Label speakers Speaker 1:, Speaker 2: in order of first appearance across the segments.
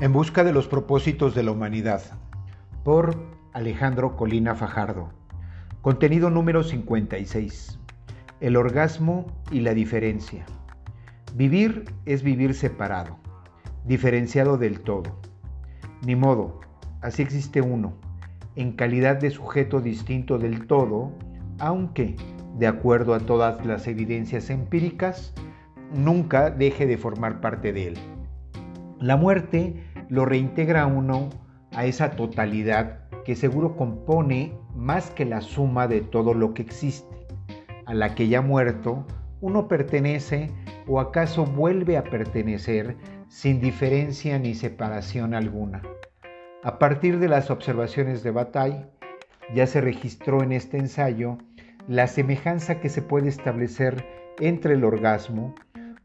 Speaker 1: En busca de los propósitos de la humanidad, por Alejandro Colina Fajardo. Contenido número 56. El orgasmo y la diferencia. Vivir es vivir separado, diferenciado del todo. Ni modo, así existe uno, en calidad de sujeto distinto del todo, aunque, de acuerdo a todas las evidencias empíricas, nunca deje de formar parte de él. La muerte lo reintegra a uno a esa totalidad que seguro compone más que la suma de todo lo que existe, a la que ya muerto uno pertenece o acaso vuelve a pertenecer sin diferencia ni separación alguna. A partir de las observaciones de Bataille, ya se registró en este ensayo la semejanza que se puede establecer entre el orgasmo,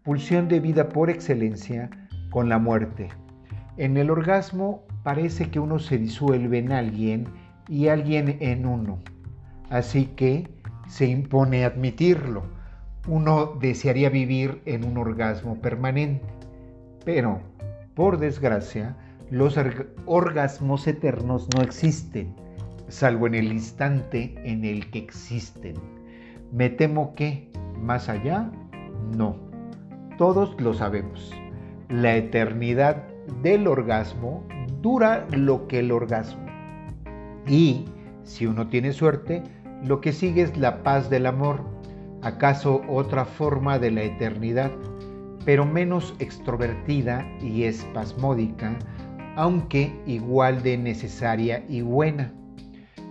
Speaker 1: pulsión de vida por excelencia, con la muerte. En el orgasmo parece que uno se disuelve en alguien y alguien en uno. Así que se impone admitirlo. Uno desearía vivir en un orgasmo permanente. Pero, por desgracia, los orgasmos eternos no existen, salvo en el instante en el que existen. Me temo que, más allá, no. Todos lo sabemos la eternidad del orgasmo dura lo que el orgasmo. Y, si uno tiene suerte, lo que sigue es la paz del amor, acaso otra forma de la eternidad, pero menos extrovertida y espasmódica, aunque igual de necesaria y buena.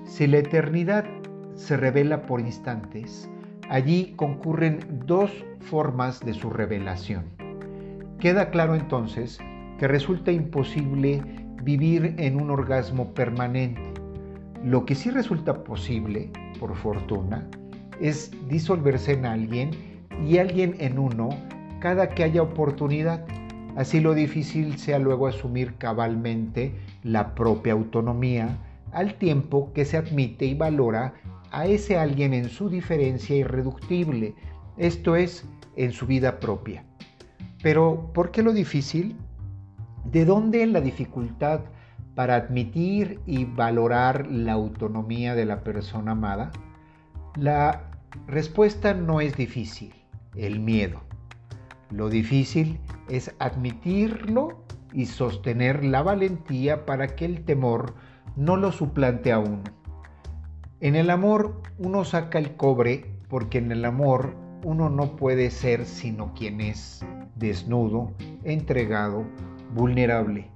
Speaker 1: Si la eternidad se revela por instantes, allí concurren dos formas de su revelación. Queda claro entonces que resulta imposible vivir en un orgasmo permanente. Lo que sí resulta posible, por fortuna, es disolverse en alguien y alguien en uno cada que haya oportunidad. Así lo difícil sea luego asumir cabalmente la propia autonomía al tiempo que se admite y valora a ese alguien en su diferencia irreductible, esto es, en su vida propia. Pero, ¿por qué lo difícil? ¿De dónde la dificultad para admitir y valorar la autonomía de la persona amada? La respuesta no es difícil, el miedo. Lo difícil es admitirlo y sostener la valentía para que el temor no lo suplante a uno. En el amor uno saca el cobre porque en el amor uno no puede ser sino quien es desnudo, entregado, vulnerable.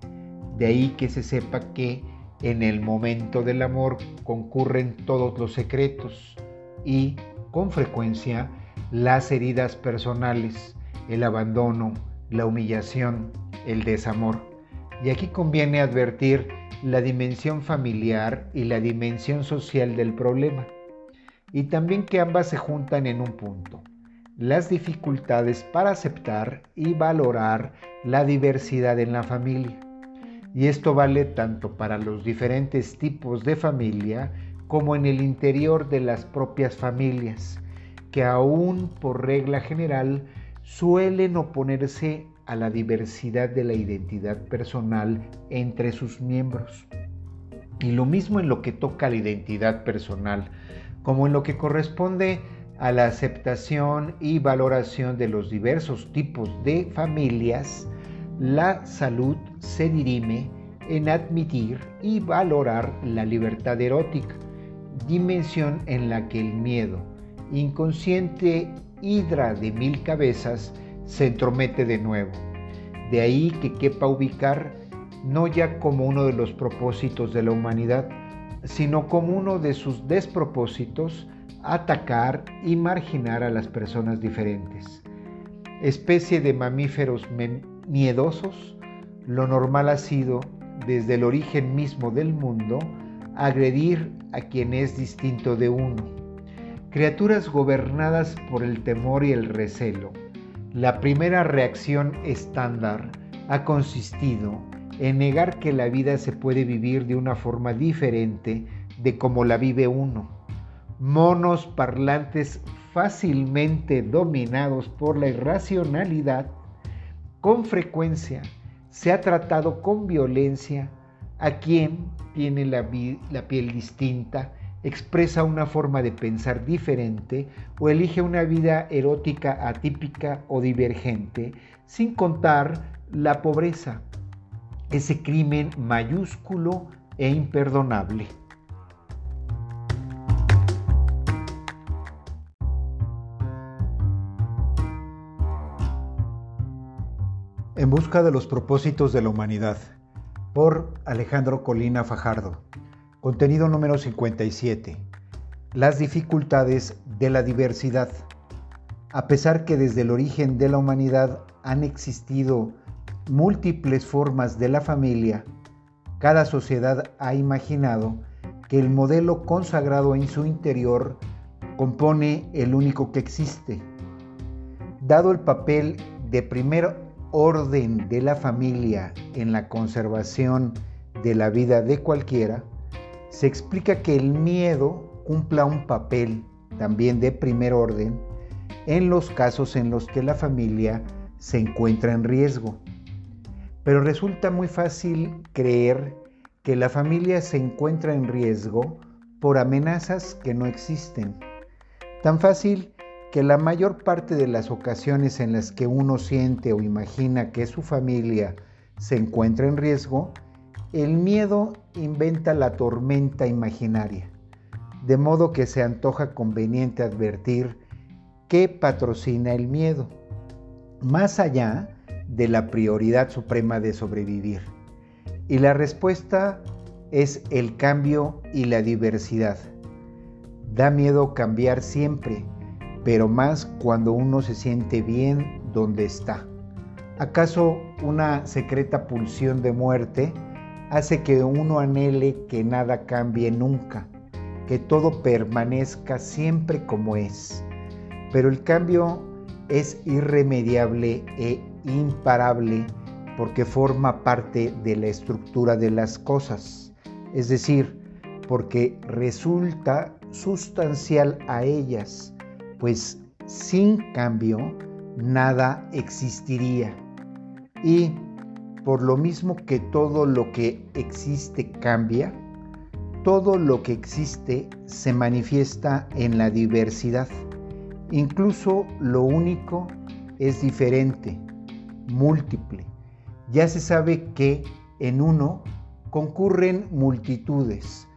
Speaker 1: De ahí que se sepa que en el momento del amor concurren todos los secretos y, con frecuencia, las heridas personales, el abandono, la humillación, el desamor. Y aquí conviene advertir la dimensión familiar y la dimensión social del problema. Y también que ambas se juntan en un punto las dificultades para aceptar y valorar la diversidad en la familia. Y esto vale tanto para los diferentes tipos de familia como en el interior de las propias familias, que aún por regla general suelen oponerse a la diversidad de la identidad personal entre sus miembros. Y lo mismo en lo que toca a la identidad personal, como en lo que corresponde a la aceptación y valoración de los diversos tipos de familias, la salud se dirime en admitir y valorar la libertad erótica, dimensión en la que el miedo, inconsciente hidra de mil cabezas, se entromete de nuevo. De ahí que quepa ubicar no ya como uno de los propósitos de la humanidad, sino como uno de sus despropósitos atacar y marginar a las personas diferentes. Especie de mamíferos miedosos, lo normal ha sido, desde el origen mismo del mundo, agredir a quien es distinto de uno. Criaturas gobernadas por el temor y el recelo. La primera reacción estándar ha consistido en negar que la vida se puede vivir de una forma diferente de como la vive uno monos parlantes fácilmente dominados por la irracionalidad, con frecuencia se ha tratado con violencia. A quien tiene la, la piel distinta, expresa una forma de pensar diferente o elige una vida erótica atípica o divergente, sin contar la pobreza, ese crimen mayúsculo e imperdonable. En busca de los propósitos de la humanidad, por Alejandro Colina Fajardo. Contenido número 57. Las dificultades de la diversidad. A pesar que desde el origen de la humanidad han existido múltiples formas de la familia, cada sociedad ha imaginado que el modelo consagrado en su interior compone el único que existe. Dado el papel de primer orden de la familia en la conservación de la vida de cualquiera, se explica que el miedo cumpla un papel también de primer orden en los casos en los que la familia se encuentra en riesgo. Pero resulta muy fácil creer que la familia se encuentra en riesgo por amenazas que no existen. Tan fácil que la mayor parte de las ocasiones en las que uno siente o imagina que su familia se encuentra en riesgo el miedo inventa la tormenta imaginaria, de modo que se antoja conveniente advertir qué patrocina el miedo, más allá de la prioridad suprema de sobrevivir. Y la respuesta es el cambio y la diversidad. Da miedo cambiar siempre, pero más cuando uno se siente bien donde está. ¿Acaso una secreta pulsión de muerte hace que uno anhele que nada cambie nunca, que todo permanezca siempre como es. Pero el cambio es irremediable e imparable porque forma parte de la estructura de las cosas, es decir, porque resulta sustancial a ellas, pues sin cambio nada existiría. Y por lo mismo que todo lo que existe cambia, todo lo que existe se manifiesta en la diversidad. Incluso lo único es diferente, múltiple. Ya se sabe que en uno concurren multitudes.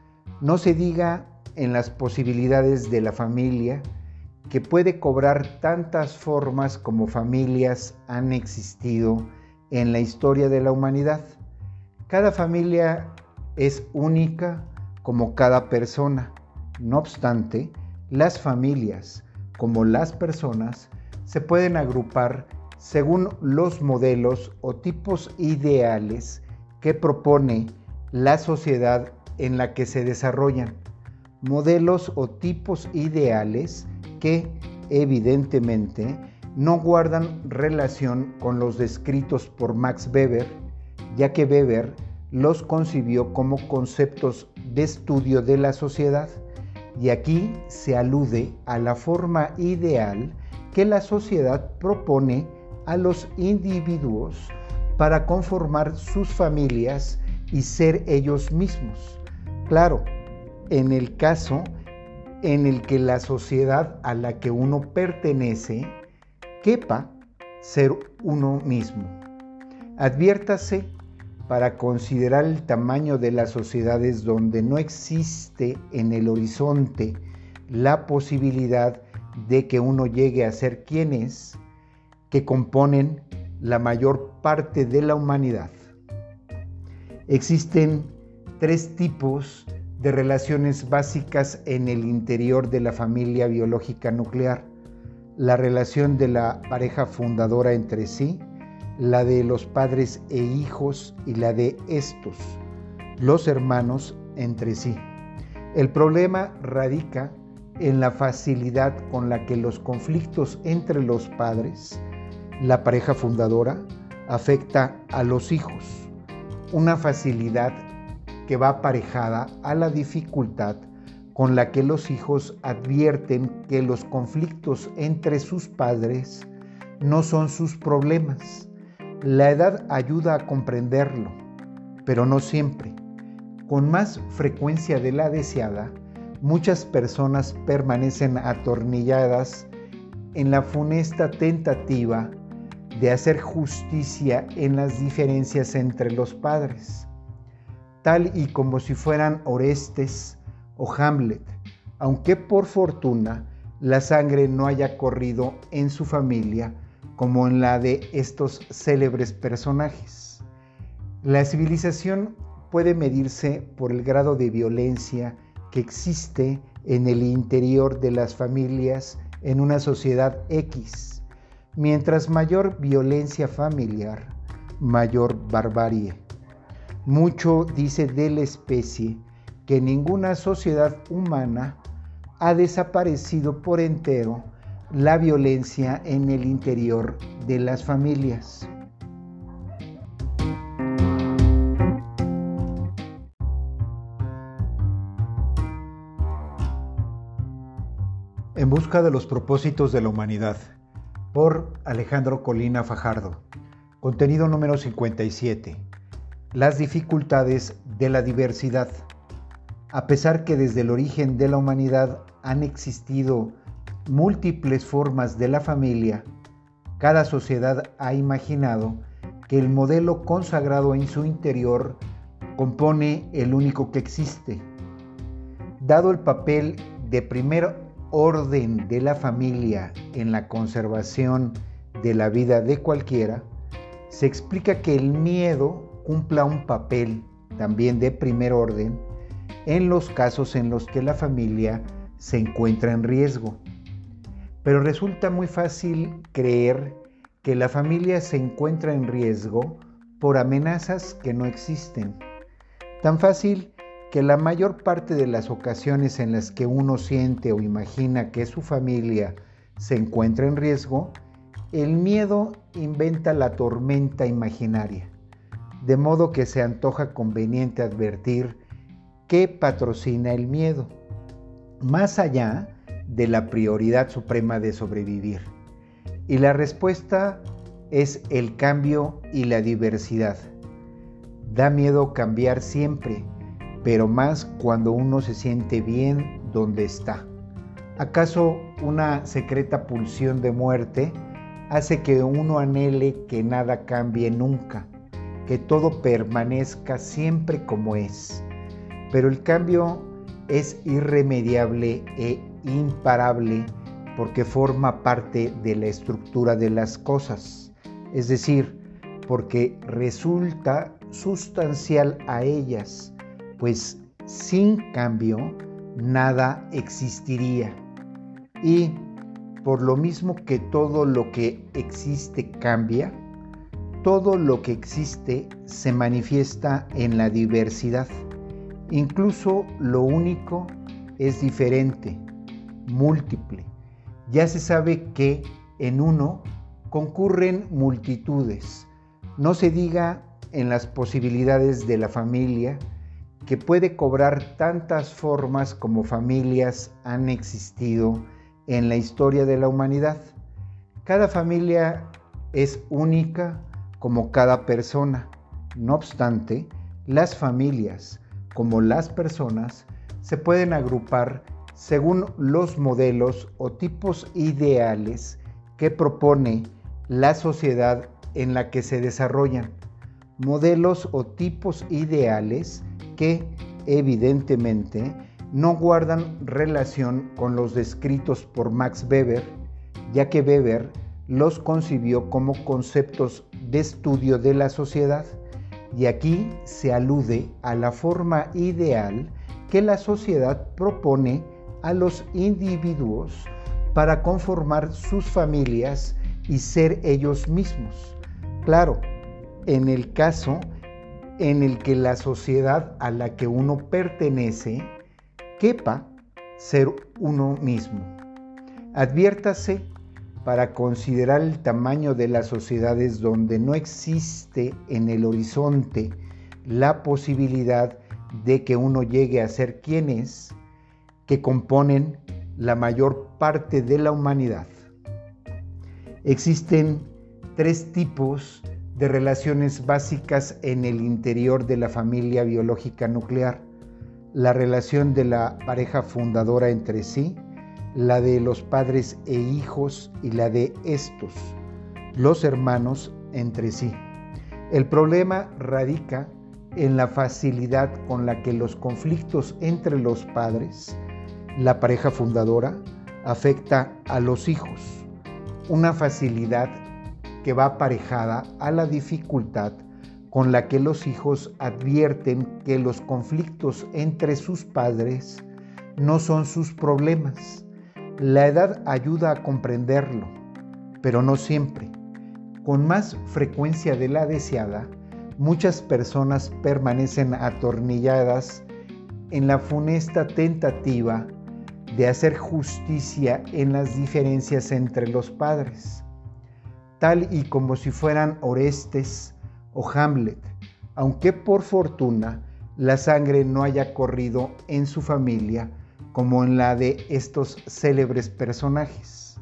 Speaker 1: No se diga en las posibilidades de la familia, que puede cobrar tantas formas como familias han existido en la historia de la humanidad. Cada familia es única como cada persona. No obstante, las familias, como las personas, se pueden agrupar según los modelos o tipos ideales que propone la sociedad en la que se desarrollan. Modelos o tipos ideales que, evidentemente, no guardan relación con los descritos por Max Weber, ya que Weber los concibió como conceptos de estudio de la sociedad y aquí se alude a la forma ideal que la sociedad propone a los individuos para conformar sus familias y ser ellos mismos. Claro, en el caso en el que la sociedad a la que uno pertenece quepa ser uno mismo. Adviértase para considerar el tamaño de las sociedades donde no existe en el horizonte la posibilidad de que uno llegue a ser quien es, que componen la mayor parte de la humanidad. Existen tres tipos de relaciones básicas en el interior de la familia biológica nuclear la relación de la pareja fundadora entre sí, la de los padres e hijos y la de estos, los hermanos entre sí. El problema radica en la facilidad con la que los conflictos entre los padres, la pareja fundadora, afecta a los hijos. Una facilidad que va aparejada a la dificultad con la que los hijos advierten que los conflictos entre sus padres no son sus problemas. La edad ayuda a comprenderlo, pero no siempre. Con más frecuencia de la deseada, muchas personas permanecen atornilladas en la funesta tentativa de hacer justicia en las diferencias entre los padres, tal y como si fueran Orestes o Hamlet, aunque por fortuna la sangre no haya corrido en su familia como en la de estos célebres personajes. La civilización puede medirse por el grado de violencia que existe en el interior de las familias en una sociedad X. Mientras mayor violencia familiar, mayor barbarie. Mucho dice de la especie que ninguna sociedad humana ha desaparecido por entero la violencia en el interior de las familias. En busca de los propósitos de la humanidad, por Alejandro Colina Fajardo. Contenido número 57. Las dificultades de la diversidad. A pesar que desde el origen de la humanidad han existido múltiples formas de la familia, cada sociedad ha imaginado que el modelo consagrado en su interior compone el único que existe. Dado el papel de primer orden de la familia en la conservación de la vida de cualquiera, se explica que el miedo cumpla un papel también de primer orden en los casos en los que la familia se encuentra en riesgo. Pero resulta muy fácil creer que la familia se encuentra en riesgo por amenazas que no existen. Tan fácil que la mayor parte de las ocasiones en las que uno siente o imagina que su familia se encuentra en riesgo, el miedo inventa la tormenta imaginaria, de modo que se antoja conveniente advertir qué patrocina el miedo, más allá de la prioridad suprema de sobrevivir. Y la respuesta es el cambio y la diversidad. Da miedo cambiar siempre, pero más cuando uno se siente bien donde está. ¿Acaso una secreta pulsión de muerte hace que uno anhele que nada cambie nunca, que todo permanezca siempre como es? Pero el cambio es irremediable e imparable porque forma parte de la estructura de las cosas, es decir, porque resulta sustancial a ellas, pues sin cambio nada existiría. Y por lo mismo que todo lo que existe cambia, todo lo que existe se manifiesta en la diversidad. Incluso lo único es diferente, múltiple. Ya se sabe que en uno concurren multitudes. No se diga en las posibilidades de la familia, que puede cobrar tantas formas como familias han existido en la historia de la humanidad. Cada familia es única como cada persona. No obstante, las familias, como las personas, se pueden agrupar según los modelos o tipos ideales que propone la sociedad en la que se desarrollan. Modelos o tipos ideales que evidentemente no guardan relación con los descritos por Max Weber, ya que Weber los concibió como conceptos de estudio de la sociedad y aquí se alude a la forma ideal que la sociedad propone a los individuos para conformar sus familias y ser ellos mismos. Claro, en el caso en el que la sociedad a la que uno pertenece quepa ser uno mismo. Adviértase para considerar el tamaño de las sociedades donde no existe en el horizonte la posibilidad de que uno llegue a ser quien es, que componen la mayor parte de la humanidad. Existen tres tipos de relaciones básicas en el interior de la familia biológica nuclear, la relación de la pareja fundadora entre sí, la de los padres e hijos y la de estos, los hermanos, entre sí. El problema radica en la facilidad con la que los conflictos entre los padres, la pareja fundadora, afecta a los hijos. Una facilidad que va aparejada a la dificultad con la que los hijos advierten que los conflictos entre sus padres no son sus problemas. La edad ayuda a comprenderlo, pero no siempre. Con más frecuencia de la deseada, muchas personas permanecen atornilladas en la funesta tentativa de hacer justicia en las diferencias entre los padres tal y como si fueran Orestes o Hamlet, aunque por fortuna la sangre no haya corrido en su familia como en la de estos célebres personajes.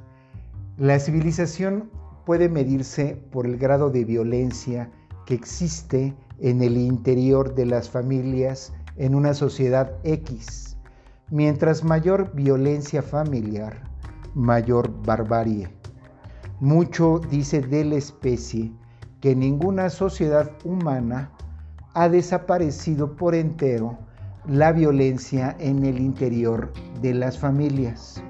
Speaker 1: La civilización puede medirse por el grado de violencia que existe en el interior de las familias en una sociedad X. Mientras mayor violencia familiar, mayor barbarie. Mucho dice de la especie que ninguna sociedad humana ha desaparecido por entero la violencia en el interior de las familias.